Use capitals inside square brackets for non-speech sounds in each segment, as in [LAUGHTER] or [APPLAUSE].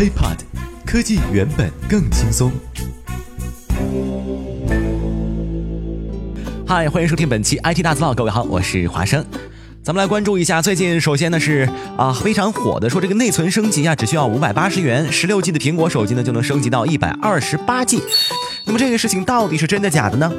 HiPod，科技原本更轻松。嗨，欢迎收听本期 IT 大字报，各位好，我是华生。咱们来关注一下最近，首先呢是啊非常火的，说这个内存升级啊只需要五百八十元，十六 G 的苹果手机呢就能升级到一百二十八 G。那么这个事情到底是真的假的呢？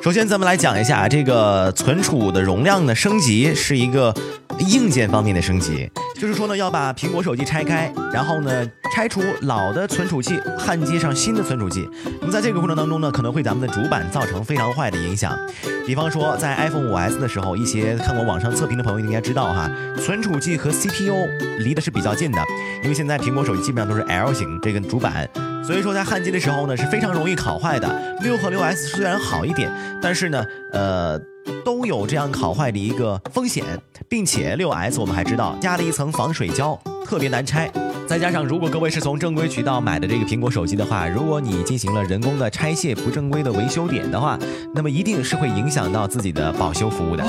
首先咱们来讲一下，这个存储的容量呢升级是一个硬件方面的升级，就是说呢要把苹果手机拆开，然后呢拆除老的存储器，焊接上新的存储器。那么在这个过程当中呢，可能会咱们的主板造成非常坏的影响。比方说在 iPhone 5S 的时候，一些看过网上测评的朋友应该知道哈，存储器和 CPU 离的是比较近的，因为现在苹果手机基本上都是 L 型这个主板。所以说在焊接的时候呢是非常容易烤坏的。六和六 S 虽然好一点，但是呢，呃，都有这样烤坏的一个风险，并且六 S 我们还知道加了一层防水胶，特别难拆。再加上，如果各位是从正规渠道买的这个苹果手机的话，如果你进行了人工的拆卸不正规的维修点的话，那么一定是会影响到自己的保修服务的。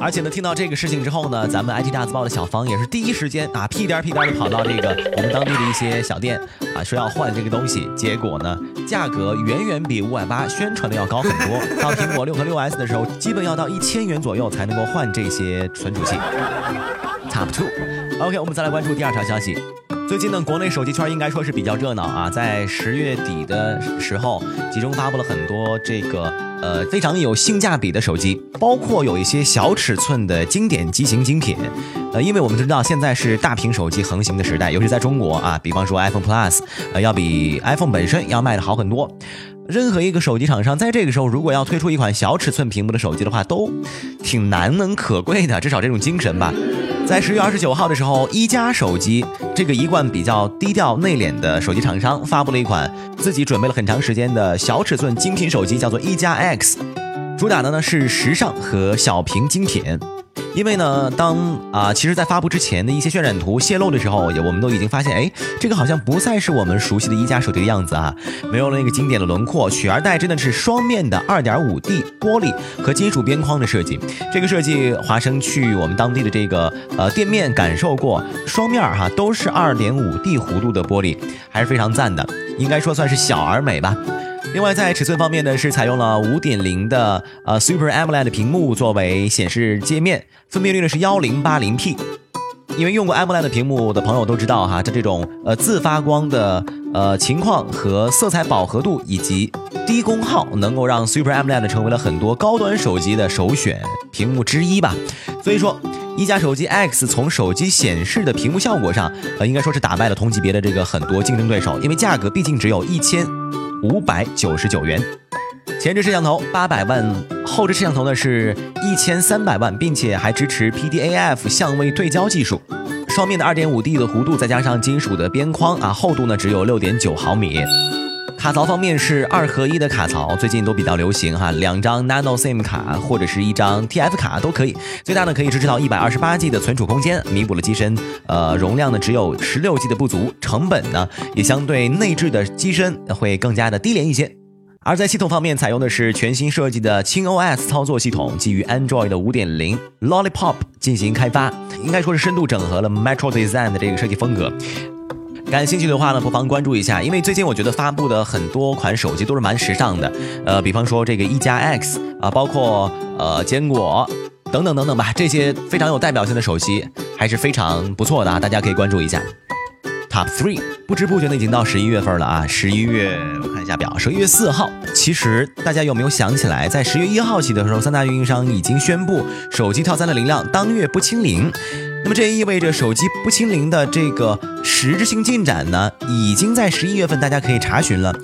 而且呢，听到这个事情之后呢，咱们 IT 大字报的小芳也是第一时间啊，屁颠屁颠的跑到这个我们当地的一些小店啊，说要换这个东西。结果呢，价格远远比五百八宣传的要高很多。到苹果六和六 S 的时候，基本要到一千元左右才能够换这些存储器。Top two。OK，我们再来关注第二条消息。最近呢，国内手机圈应该说是比较热闹啊，在十月底的时候，集中发布了很多这个呃非常有性价比的手机，包括有一些小尺寸的经典机型精品。呃，因为我们知道现在是大屏手机横行的时代，尤其在中国啊，比方说 iPhone Plus，呃，要比 iPhone 本身要卖的好很多。任何一个手机厂商在这个时候如果要推出一款小尺寸屏幕的手机的话，都挺难能可贵的，至少这种精神吧。在十月二十九号的时候，一加手机这个一贯比较低调内敛的手机厂商发布了一款自己准备了很长时间的小尺寸精品手机，叫做一加 X，主打的呢是时尚和小屏精品。因为呢，当啊，其实，在发布之前的一些渲染图泄露的时候，也我们都已经发现，哎，这个好像不再是我们熟悉的一加手机的样子啊，没有了那个经典的轮廓，取而代之的是双面的二点五 D 玻璃和金属边框的设计。这个设计，华生去我们当地的这个呃店面感受过，双面哈都是二点五 D 弧度的玻璃，还是非常赞的，应该说算是小而美吧。另外，在尺寸方面呢，是采用了五点零的呃 Super AMOLED 屏幕作为显示界面，分辨率呢是幺零八零 P。因为用过 AMOLED 屏幕的朋友都知道哈，它这种呃自发光的呃情况和色彩饱和度以及低功耗，能够让 Super AMOLED 成为了很多高端手机的首选屏幕之一吧。所以说，一加手机 X 从手机显示的屏幕效果上，呃应该说是打败了同级别的这个很多竞争对手，因为价格毕竟只有一千。五百九十九元，前置摄像头八百万，后置摄像头呢是一千三百万，并且还支持 PDAF 相位对焦技术。双面的二点五 D 的弧度，再加上金属的边框啊，厚度呢只有六点九毫米。卡槽方面是二合一的卡槽，最近都比较流行哈，两张 Nano SIM 卡或者是一张 TF 卡都可以。最大呢可以支持到一百二十八 G 的存储空间，弥补了机身呃容量呢只有十六 G 的不足，成本呢也相对内置的机身会更加的低廉一些。而在系统方面，采用的是全新设计的轻 OS 操作系统，基于 Android 的五点零 Lollipop 进行开发，应该说是深度整合了 Metro Design 的这个设计风格。感兴趣的话呢，不妨关注一下，因为最近我觉得发布的很多款手机都是蛮时尚的，呃，比方说这个一加 X 啊，包括呃坚果等等等等吧，这些非常有代表性的手机还是非常不错的啊，大家可以关注一下。Top three，不知不觉呢已经到十一月份了啊，十一月我看一下表，十一月四号，其实大家有没有想起来，在十月一号起的时候，三大运营商已经宣布手机套餐的流量当月不清零。那么这也意味着手机不清零的这个实质性进展呢，已经在十一月份大家可以查询了。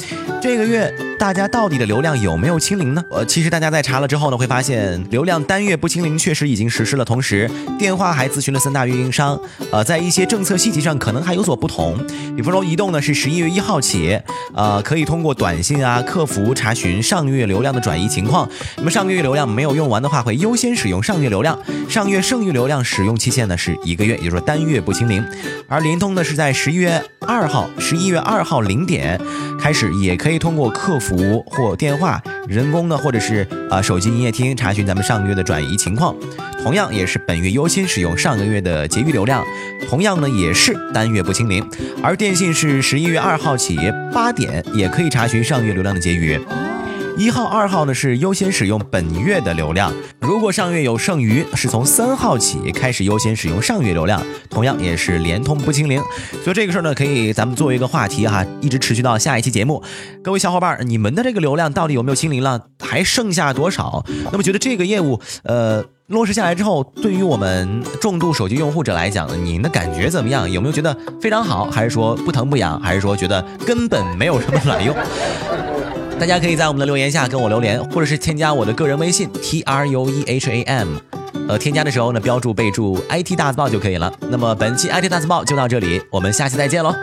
这个月大家到底的流量有没有清零呢？呃，其实大家在查了之后呢，会发现流量单月不清零确实已经实施了，同时电话还咨询了三大运营商，呃，在一些政策细节上可能还有所不同。比方说移动呢是十一月一号起，呃，可以通过短信啊客服查询上月流量的转移情况。那么上个月流量没有用完的话，会优先使用上月流量，上月剩余流量使用期限呢是。一个月，也就是说单月不清零。而联通呢是在十一月二号，十一月二号零点开始，也可以通过客服或电话、人工呢，或者是啊手机营业厅查询咱们上个月的转移情况。同样也是本月优先使用上个月的结余流量，同样呢也是单月不清零。而电信是十一月二号起八点也可以查询上月流量的结余。一号、二号呢是优先使用本月的流量，如果上月有剩余，是从三号起开始优先使用上月流量，同样也是联通不清零。所以这个事儿呢，可以咱们作为一个话题哈，一直持续到下一期节目。各位小伙伴，你们的这个流量到底有没有清零了？还剩下多少？那么觉得这个业务，呃，落实下来之后，对于我们重度手机用户者来讲，您的感觉怎么样？有没有觉得非常好？还是说不疼不痒？还是说觉得根本没有什么 [LAUGHS] 卵用？大家可以在我们的留言下跟我留言，或者是添加我的个人微信 t r u e h a m，呃，添加的时候呢，标注备注 IT 大字报就可以了。那么本期 IT 大字报就到这里，我们下期再见喽。